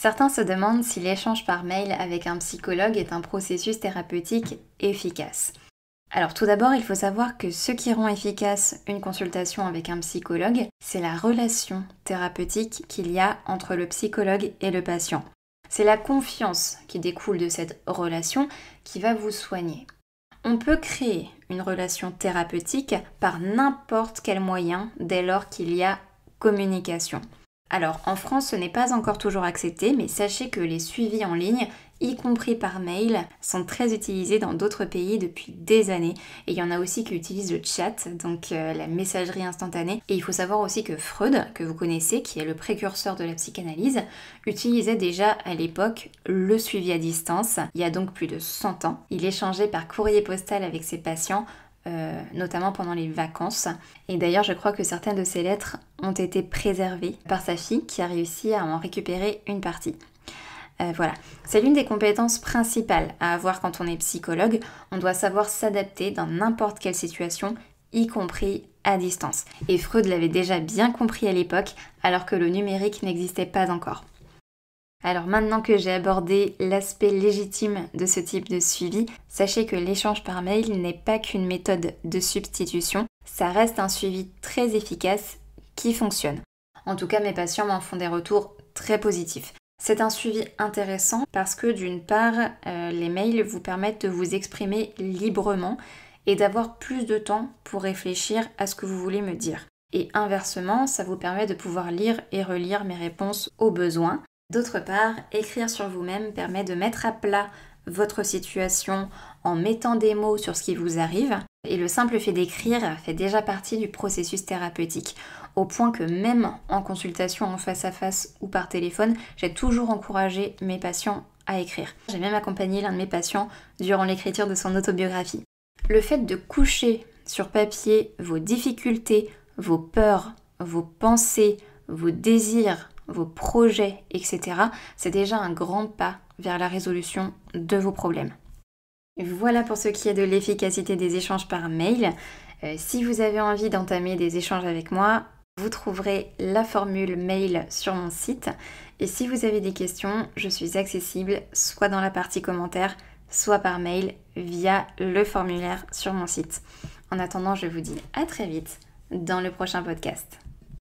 Certains se demandent si l'échange par mail avec un psychologue est un processus thérapeutique efficace. Alors tout d'abord, il faut savoir que ce qui rend efficace une consultation avec un psychologue, c'est la relation thérapeutique qu'il y a entre le psychologue et le patient. C'est la confiance qui découle de cette relation qui va vous soigner. On peut créer une relation thérapeutique par n'importe quel moyen dès lors qu'il y a communication. Alors en France ce n'est pas encore toujours accepté, mais sachez que les suivis en ligne, y compris par mail, sont très utilisés dans d'autres pays depuis des années. Et il y en a aussi qui utilisent le chat, donc euh, la messagerie instantanée. Et il faut savoir aussi que Freud, que vous connaissez, qui est le précurseur de la psychanalyse, utilisait déjà à l'époque le suivi à distance, il y a donc plus de 100 ans. Il échangeait par courrier postal avec ses patients euh, notamment pendant les vacances. Et d'ailleurs, je crois que certaines de ces lettres ont été préservées par sa fille qui a réussi à en récupérer une partie. Euh, voilà, c'est l'une des compétences principales à avoir quand on est psychologue. On doit savoir s'adapter dans n'importe quelle situation, y compris à distance. Et Freud l'avait déjà bien compris à l'époque, alors que le numérique n'existait pas encore. Alors maintenant que j'ai abordé l'aspect légitime de ce type de suivi, sachez que l'échange par mail n'est pas qu'une méthode de substitution, ça reste un suivi très efficace qui fonctionne. En tout cas, mes patients m'en font des retours très positifs. C'est un suivi intéressant parce que d'une part, euh, les mails vous permettent de vous exprimer librement et d'avoir plus de temps pour réfléchir à ce que vous voulez me dire. Et inversement, ça vous permet de pouvoir lire et relire mes réponses aux besoins D'autre part, écrire sur vous-même permet de mettre à plat votre situation en mettant des mots sur ce qui vous arrive. Et le simple fait d'écrire fait déjà partie du processus thérapeutique, au point que même en consultation en face à face ou par téléphone, j'ai toujours encouragé mes patients à écrire. J'ai même accompagné l'un de mes patients durant l'écriture de son autobiographie. Le fait de coucher sur papier vos difficultés, vos peurs, vos pensées, vos désirs, vos projets, etc., c'est déjà un grand pas vers la résolution de vos problèmes. Voilà pour ce qui est de l'efficacité des échanges par mail. Euh, si vous avez envie d'entamer des échanges avec moi, vous trouverez la formule mail sur mon site. Et si vous avez des questions, je suis accessible soit dans la partie commentaires, soit par mail via le formulaire sur mon site. En attendant, je vous dis à très vite dans le prochain podcast.